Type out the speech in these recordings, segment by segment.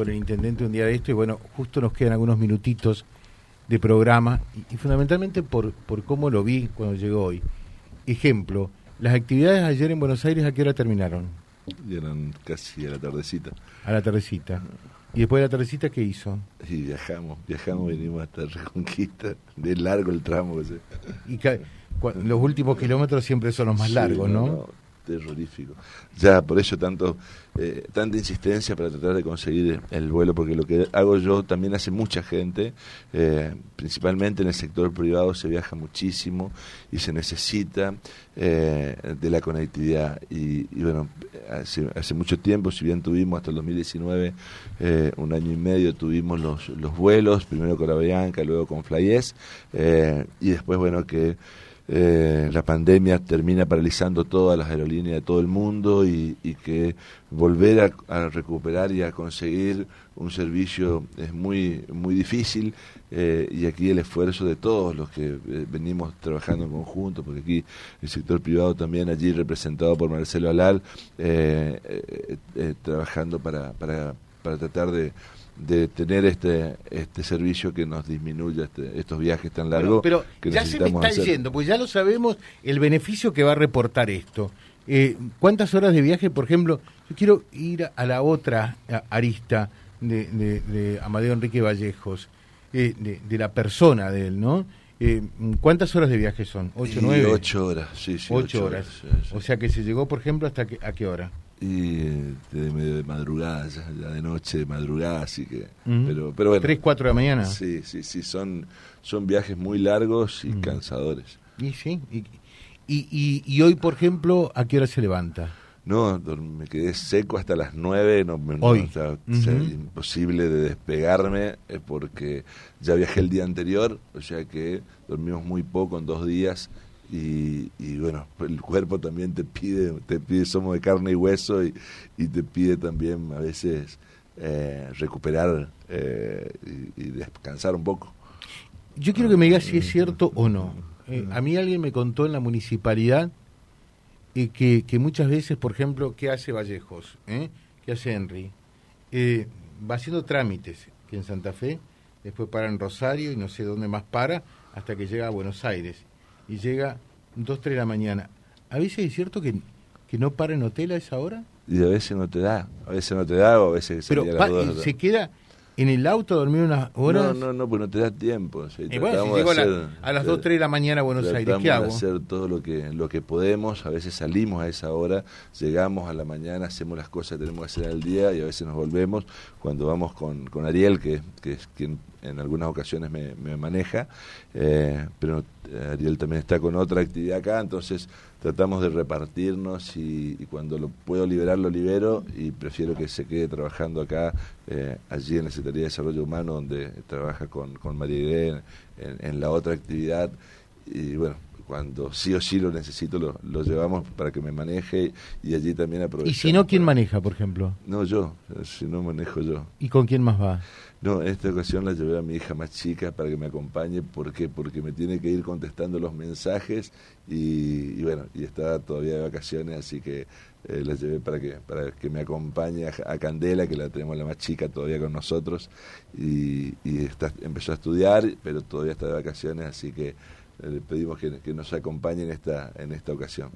con el intendente un día de esto y bueno, justo nos quedan algunos minutitos de programa y, fundamentalmente por, por cómo lo vi cuando llegó hoy. Ejemplo, las actividades ayer en Buenos Aires, ¿a qué hora terminaron? eran casi a la tardecita. A la tardecita. ¿Y después de la tardecita qué hizo? Y viajamos, viajamos, venimos hasta Reconquista, de largo el tramo. Y los últimos kilómetros siempre son los más largos, ¿no? Terrorífico. Ya, por eso tanto eh, tanta insistencia para tratar de conseguir el vuelo, porque lo que hago yo también hace mucha gente, eh, principalmente en el sector privado se viaja muchísimo y se necesita eh, de la conectividad. Y, bueno, hace, hace, mucho tiempo, si bien tuvimos hasta el 2019, un año y medio, tuvimos los, los vuelos, primero con la Bianca, luego con Flyes, y después, bueno, que eh, la pandemia termina paralizando todas las aerolíneas de todo el mundo y, que volver a, recuperar y a conseguir un servicio es muy muy difícil eh, y aquí el esfuerzo de todos los que eh, venimos trabajando en conjunto porque aquí el sector privado también allí representado por Marcelo Alal trabajando para, para, para tratar de de tener este este servicio que nos disminuya este, estos viajes tan largos. Pero, ya se me está yendo, pues ya lo sabemos el beneficio que va a reportar esto. Eh, ¿Cuántas horas de viaje, por ejemplo? Yo quiero ir a la otra arista de, de, Amadeo Enrique Vallejos, eh, de, la persona de él, ¿no? Eh, ¿Cuántas horas de viaje son? ¿Ocho, nueve? Ocho horas, sí, sí. Ocho, horas. O sea que se llegó, por ejemplo, hasta a qué hora? Y de medio de madrugada, ya, de noche, de madrugada, así que... pero, pero bueno. ¿Tres, cuatro de la mañana? Sí, sí, sí, son, son viajes muy largos y cansadores. Y sí, y, y, y, hoy, por ejemplo, ¿a qué hora se levanta? No, me quedé seco hasta las nueve, no, Hoy. imposible de despegarme eh, porque ya viajé el día anterior, o sea que dormimos muy poco en dos días y, y, bueno, el cuerpo también te pide, te pide, somos de carne y hueso y, y te pide también a veces eh, recuperar eh, y, descansar un poco. Yo quiero que me digas si es cierto o no. Eh, a mí alguien me contó en la municipalidad que, que muchas veces, por ejemplo, ¿qué hace Vallejos? ¿Qué hace Henry? va haciendo trámites, que en Santa Fe, después para en Rosario y no sé dónde más para, hasta que llega a Buenos Aires y llega 2, 3 de la mañana. ¿A veces es cierto que, que no para en hotel a esa hora? Y a veces no te da, a veces no te da o a veces Pero se queda en el auto a dormir unas horas. No, no, no, pues no te da tiempo. y bueno, si llego a, las 2, 3 de la mañana a Buenos Aires, ¿qué hago? hacer todo lo que, lo que podemos, a veces salimos a esa hora, llegamos a la mañana, hacemos las cosas que tenemos que hacer al día y a veces nos volvemos. Cuando vamos con, con Ariel, que, que es quien en algunas ocasiones me, maneja, eh, pero Ariel también está con otra actividad acá, entonces tratamos de repartirnos y, cuando lo puedo liberar lo libero y prefiero que se quede trabajando acá, eh, allí en la Secretaría de Desarrollo Humano, donde trabaja con, con María Irene en, la otra actividad. Y bueno, cuando sí o sí lo necesito, lo, lo, llevamos para que me maneje y allí también aprovecho. ¿Y si no, quién maneja, por ejemplo? No, yo, si no manejo yo. ¿Y con quién más va? No, en esta ocasión la llevé a mi hija más chica para que me acompañe. ¿Por qué? Porque me tiene que ir contestando los mensajes y, bueno, y está todavía de vacaciones, así que eh, la llevé para que, para que me acompañe a, Candela, que la tenemos la más chica todavía con nosotros, y, está, empezó a estudiar, pero todavía está de vacaciones, así que eh, le pedimos que, nos acompañe en esta, en esta ocasión.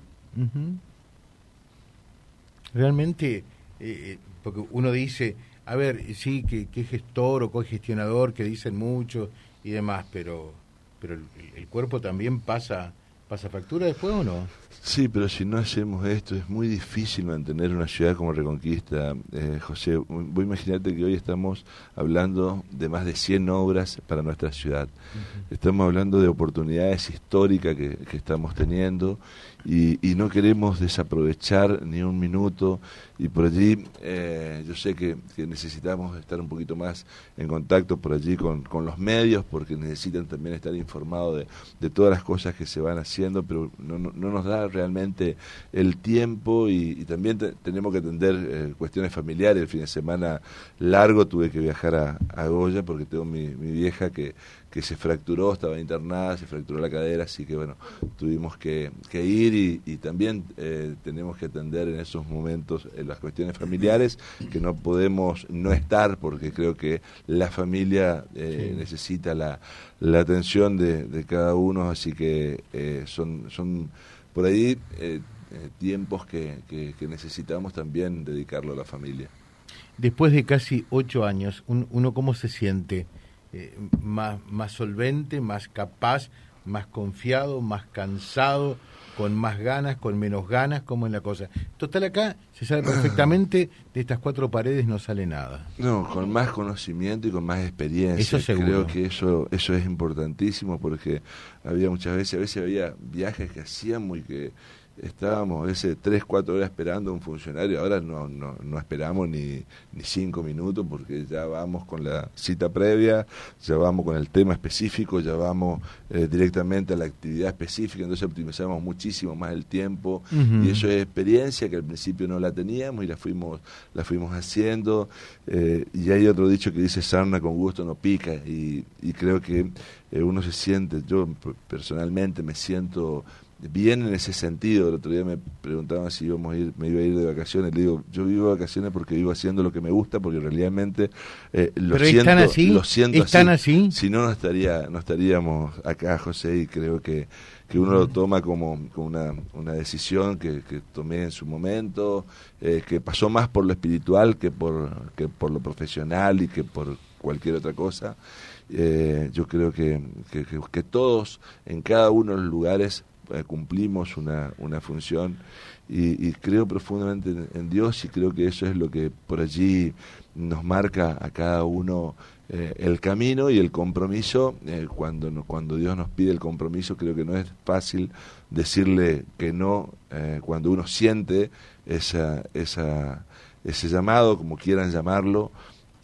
Realmente, eh, porque uno dice a ver, sí, que, que gestor o cogestionador, que dicen mucho y demás, pero, pero el, cuerpo también pasa, pasa factura después o no? Sí, pero si no hacemos esto es muy difícil mantener una ciudad como Reconquista. Eh, José, voy a imaginarte que hoy estamos hablando de más de 100 obras para nuestra ciudad. Estamos hablando de oportunidades históricas que, que estamos teniendo y, y, no queremos desaprovechar ni un minuto. Y por allí eh, yo sé que, necesitamos estar un poquito más en contacto por allí con, con los medios porque necesitan también estar informados de, de, todas las cosas que se van haciendo pero no, no, nos da realmente el tiempo. Y, también tenemos que atender eh, cuestiones familiares. El fin de semana largo tuve que viajar a, a Goya porque tengo mi, mi vieja que que se fracturó, estaba internada, se fracturó la cadera, así que bueno, tuvimos que, ir y, también eh, tenemos que atender en esos momentos eh, las cuestiones familiares, que no podemos no estar porque creo que la familia eh, necesita la, la atención de, cada uno, así que son, son por ahí tiempos que, que, necesitamos también dedicarlo a la familia. Después de casi ocho años, ¿uno cómo se siente? Eh, más, más solvente, más capaz, más confiado, más cansado, con más ganas, con menos ganas, como es la cosa. Total acá se sabe perfectamente, de estas cuatro paredes no sale nada. No, con más conocimiento y con más experiencia. Eso Creo que eso, eso es importantísimo porque había muchas veces, a veces había viajes que hacíamos y que estábamos ese tres, cuatro horas esperando a un funcionario, ahora no, no, no esperamos ni, ni cinco minutos porque ya vamos con la cita previa, ya vamos con el tema específico, ya vamos eh, directamente a la actividad específica, entonces optimizamos muchísimo más el tiempo. Y eso es experiencia que al principio no la teníamos y la fuimos, la fuimos haciendo. Eh, y hay otro dicho que dice sarna con gusto no pica y, y creo que eh, uno se siente, yo personalmente me siento bien en ese sentido. El otro día me preguntaban si íbamos a ir, me iba a ir de vacaciones. Le digo, yo vivo de vacaciones porque vivo haciendo lo que me gusta, porque realmente eh, lo, siento, están así? lo siento ¿Están así. Si no, no, estaría, no estaríamos acá, José, y creo que, que uno lo toma como, como una, una decisión que, que tomé en su momento, eh, que pasó más por lo espiritual que por, que por lo profesional y que por cualquier otra cosa. Eh, yo creo que, que, que, todos en cada uno de los lugares cumplimos una, una función y, creo profundamente en, Dios y creo que eso es lo que por allí nos marca a cada uno eh, el camino y el compromiso. Eh, cuando, cuando Dios nos pide el compromiso, creo que no es fácil decirle que no cuando uno siente esa, esa, ese llamado, como quieran llamarlo,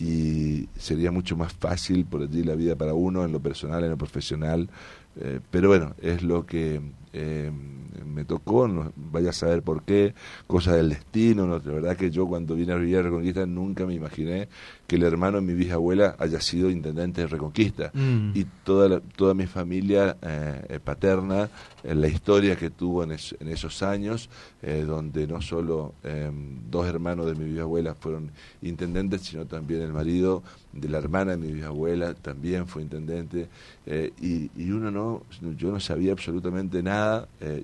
y sería mucho más fácil por allí la vida para uno, en lo personal, en lo profesional. pero bueno, es lo que eh, me tocó, no, vaya a saber por qué, cosa del destino, no, de verdad que yo cuando vine a vivir a Reconquista nunca me imaginé que el hermano de mi bisabuela haya sido intendente de Reconquista mm. y toda toda mi familia eh, paterna, en la historia que tuvo en, esos años, eh, donde no solo dos hermanos de mi bisabuela fueron intendentes, sino también el marido de la hermana de mi bisabuela también fue intendente eh, y, y, uno no, yo no sabía absolutamente nada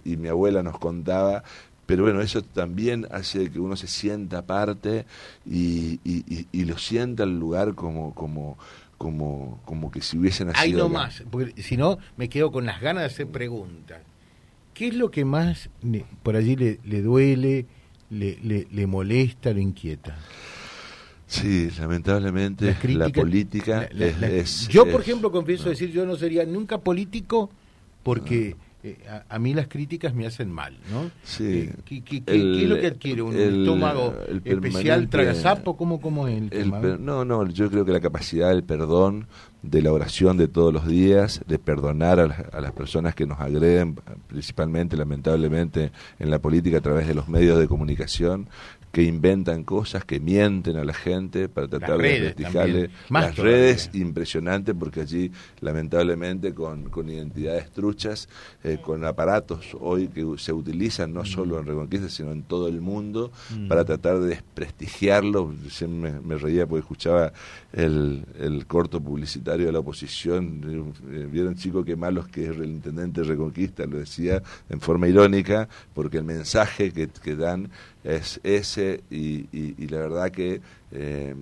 y mi abuela nos contaba pero bueno, eso también hace que uno se sienta parte y, y, lo sienta el lugar como, como, como, como que si hubiesen nacido. Hay no más, porque si no me quedo con las ganas de hacer preguntas. ¿Qué es lo que más por allí le, le duele, le, le, le, molesta, lo inquieta? Sí, lamentablemente la, política es, Yo, por ejemplo, confieso decir, yo no sería nunca político porque eh, a, mí las críticas me hacen mal, ¿no? Sí. Eh, ¿qué, es lo que adquiere? ¿Un estómago especial tragasapo? ¿Cómo, cómo es el, No, no, yo creo que la capacidad del perdón, de la oración de todos los días, de perdonar a, las personas que nos agreden, principalmente, lamentablemente, en la política a través de los medios de comunicación, que inventan cosas, que mienten a la gente para tratar de desprestigiarle. Las redes, impresionante, porque allí, lamentablemente, con, con identidades truchas, eh, con aparatos hoy que se utilizan no solo en Reconquista, sino en todo el mundo, mm. para tratar de desprestigiarlo. Siempre me, reía porque escuchaba el, el, corto publicitario de la oposición. Eh, vieron, chicos, qué malos que es el intendente de Reconquista, lo decía en forma irónica, porque el mensaje que, que dan es ese y, y, la verdad que eh,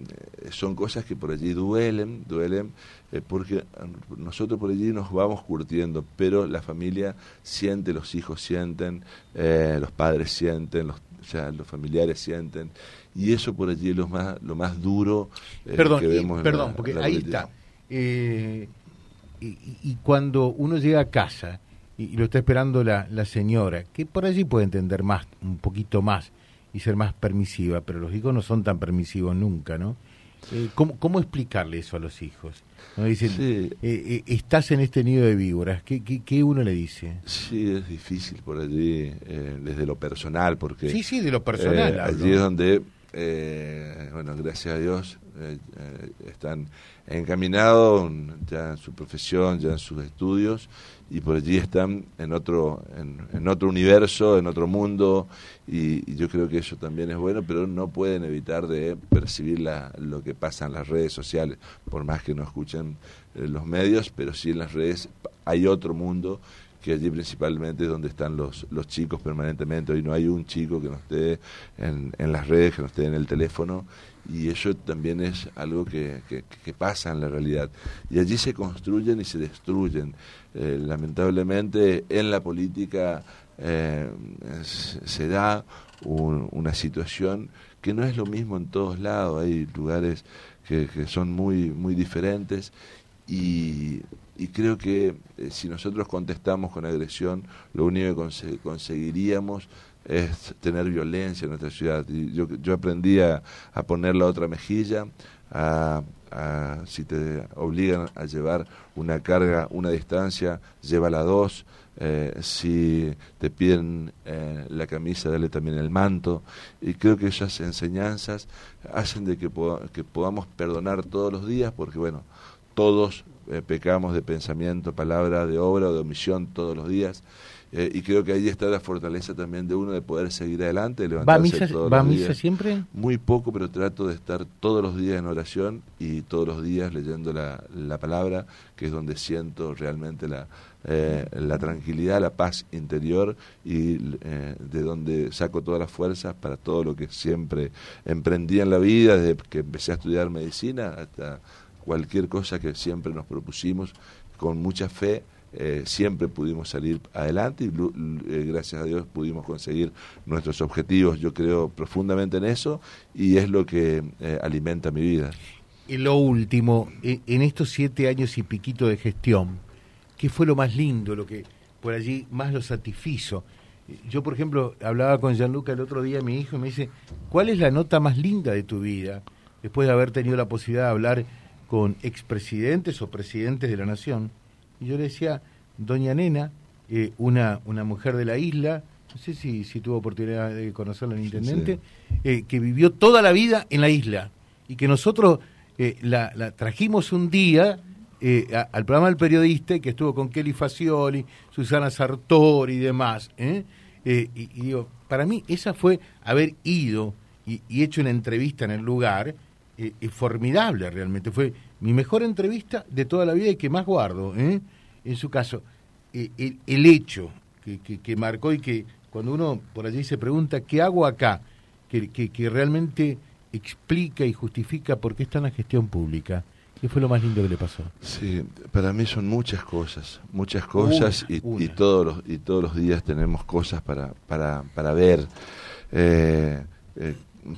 son cosas que por allí duelen, duelen eh, porque nosotros por allí nos vamos curtiendo, pero la familia siente, los hijos sienten, eh, los padres sienten, los, o sea, los familiares sienten y eso por allí es lo más, lo más duro perdón, que vemos. perdón, porque ahí está. Y, y, cuando uno llega a casa y, lo está esperando la, la señora, que por allí puede entender más, un poquito más, y ser más permisiva, pero los hijos no son tan permisivos nunca, ¿no? Eh, ¿cómo, ¿cómo, explicarle eso a los hijos? ¿No? Dicen, eh, eh, estás en este nido de víboras, ¿Qué, ¿qué, uno le dice? Sí, es difícil por allí, desde lo personal, porque... Sí, sí, de lo personal. allí es donde, bueno, gracias a Dios, eh, eh, están encaminados ya en su profesión, ya en sus estudios, y por allí están en otro, en, otro universo, en otro mundo, y, yo creo que eso también es bueno, pero no pueden evitar de percibir la, lo que pasa en las redes sociales, por más que no escuchen los medios, pero sí en las redes hay otro mundo que allí principalmente es donde están los, los chicos permanentemente. Hoy no hay un chico que no esté en, en las redes, que no esté en el teléfono, y eso también es algo que, que, pasa en la realidad. Y allí se construyen y se destruyen. Eh, lamentablemente en la política eh, se da una situación que no es lo mismo en todos lados, hay lugares que, que son muy, muy diferentes y y creo que eh, si nosotros contestamos con agresión, lo único que conseguiríamos es tener violencia en nuestra ciudad. Yo, yo aprendí a, poner la otra mejilla, a, si te obligan a llevar una carga, una distancia, llévala dos. Eh, si te piden eh, la camisa, dale también el manto. Y creo que esas enseñanzas hacen de que, que podamos perdonar todos los días, porque bueno, todos eh, pecamos de pensamiento, palabra, de obra o de omisión todos los días. Eh, y creo que ahí está la fortaleza también de uno de poder seguir adelante, levantarse ¿Va misa, todos ¿va los misa siempre? Muy poco, pero trato de estar todos los días en oración y todos los días leyendo la, la palabra, que es donde siento realmente la, eh, la tranquilidad, la paz interior y de donde saco todas las fuerzas para todo lo que siempre emprendí en la vida, desde que empecé a estudiar medicina hasta cualquier cosa que siempre nos propusimos con mucha fe. Eh, siempre pudimos salir adelante y eh, gracias a Dios pudimos conseguir nuestros objetivos. Yo creo profundamente en eso y es lo que eh, alimenta mi vida. Y lo último, en estos siete años y piquito de gestión, ¿qué fue lo más lindo, lo que por allí más lo satisfizo? Yo, por ejemplo, hablaba con Gianluca el otro día, mi hijo, y me dice, ¿cuál es la nota más linda de tu vida? Después de haber tenido la posibilidad de hablar con expresidentes o presidentes de la nación. Y yo le decía, doña Nena, eh, una, una mujer de la isla, no sé si, si tuvo oportunidad de conocerla el intendente, eh, que vivió toda la vida en la isla y que nosotros eh, la, la, trajimos un día al programa del periodista que estuvo con Kelly Facioli, Susana Sartori y demás. Y, digo, para mí esa fue haber ido y, y hecho una entrevista en el lugar eh, formidable realmente. Fue mi mejor entrevista de toda la vida y que más guardo. ¿eh? En su caso, eh, el, hecho que, que, marcó y que cuando uno por allí se pregunta, ¿qué hago acá? Que, que, realmente explica y justifica por qué está en la gestión pública. ¿Qué fue lo más lindo que le pasó? Sí, para mí son muchas cosas, muchas cosas y, y, todos los, y todos los días tenemos cosas para, para, para ver. Eh,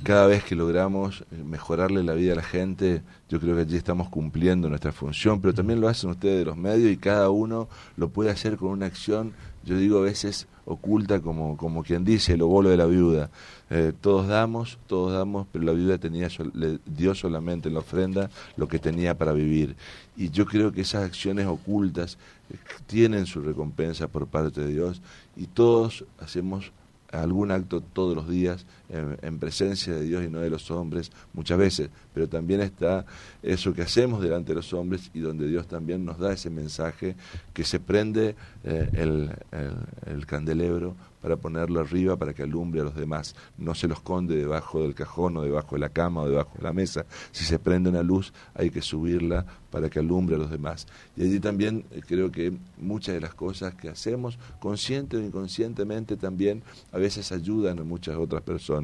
cada vez que logramos mejorarle la vida a la gente, yo creo que allí estamos cumpliendo nuestra función, pero también lo hacen ustedes de los medios y cada uno lo puede hacer con una acción, yo digo a veces oculta como, como quien dice, el obolo de la viuda. Eh, todos damos, todos damos, pero la viuda tenía, le dio solamente en la ofrenda lo que tenía para vivir. Y yo creo que esas acciones ocultas eh, tienen su recompensa por parte de Dios y todos hacemos algún acto todos los días en, presencia de Dios y no de los hombres, muchas veces, pero también está eso que hacemos delante de los hombres y donde Dios también nos da ese mensaje que se prende eh, el, el, candelebro para ponerlo arriba para que alumbre a los demás. No se lo esconde debajo del cajón o debajo de la cama o debajo de la mesa. Si se prende una luz hay que subirla para que alumbre a los demás. Y allí también eh, creo que muchas de las cosas que hacemos, consciente o inconscientemente también, a veces ayudan a muchas otras personas.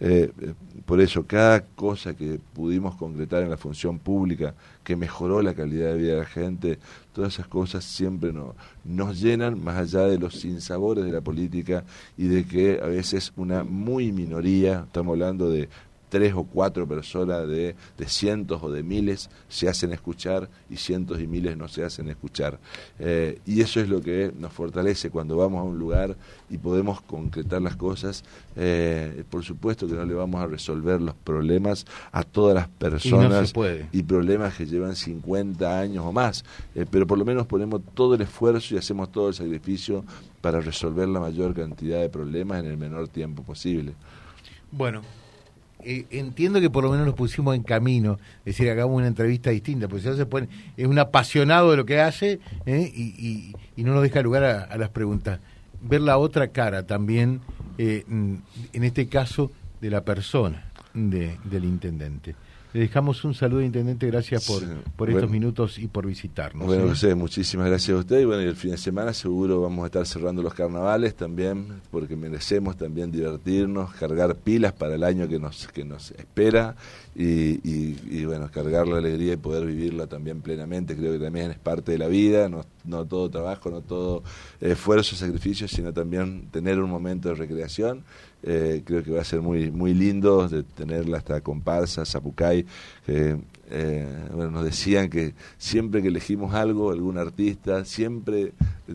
Eh, eh, por eso, cada cosa que pudimos concretar en la función pública, que mejoró la calidad de vida de la gente, todas esas cosas siempre no, nos llenan más allá de los sinsabores de la política y de que a veces una muy minoría, estamos hablando de tres o cuatro personas de, de, cientos o de miles se hacen escuchar y cientos y miles no se hacen escuchar. Eh, y eso es lo que nos fortalece cuando vamos a un lugar y podemos concretar las cosas. Eh, por supuesto que no le vamos a resolver los problemas a todas las personas y, problemas que llevan 50 años o más, eh, pero por lo menos ponemos todo el esfuerzo y hacemos todo el sacrificio para resolver la mayor cantidad de problemas en el menor tiempo posible. Bueno, eh, entiendo que por lo menos nos pusimos en camino, es decir, hagamos una entrevista distinta, porque si se pone, es un apasionado de lo que hace ¿eh? y, no nos deja lugar a, las preguntas. Ver la otra cara también, eh, en este caso, de la persona del intendente. Le dejamos un saludo, Intendente, gracias por, por estos minutos y por visitarnos. Bueno, José, muchísimas gracias a usted. Y bueno, y el fin de semana seguro vamos a estar cerrando los carnavales también, porque merecemos también divertirnos, cargar pilas para el año que nos, que nos espera y, y, bueno, cargar la alegría y poder vivirla también plenamente. Creo que también es parte de la vida, no, no todo trabajo, no todo esfuerzo, sacrificio, sino también tener un momento de recreación eh, creo que va a ser muy muy lindo de tenerla hasta comparsa, Zapucay, que eh, bueno, nos decían que siempre que elegimos algo, algún artista, siempre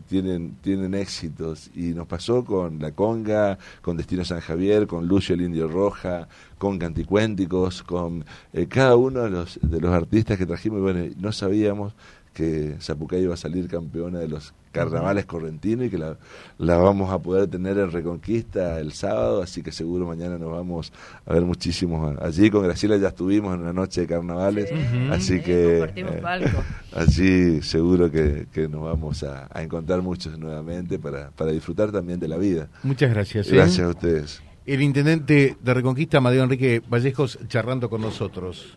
tienen, tienen éxitos. Y nos pasó con La Conga, con Destino San Javier, con Lucio el Indio Roja, con Canticuénticos, con eh, cada uno de los, de los artistas que trajimos. Y bueno, no sabíamos que Zapucay iba a salir campeona de los carnavales correntinos y que la, la, vamos a poder tener en Reconquista el sábado, así que seguro mañana nos vamos a ver muchísimos allí. Con Graciela ya estuvimos en una noche de carnavales, así que eh, allí seguro que, que nos vamos a, encontrar muchos nuevamente para, para disfrutar también de la vida. Muchas gracias. ¿eh? Gracias a ustedes. El intendente de Reconquista, Amadeo Enrique Vallejos, charlando con nosotros.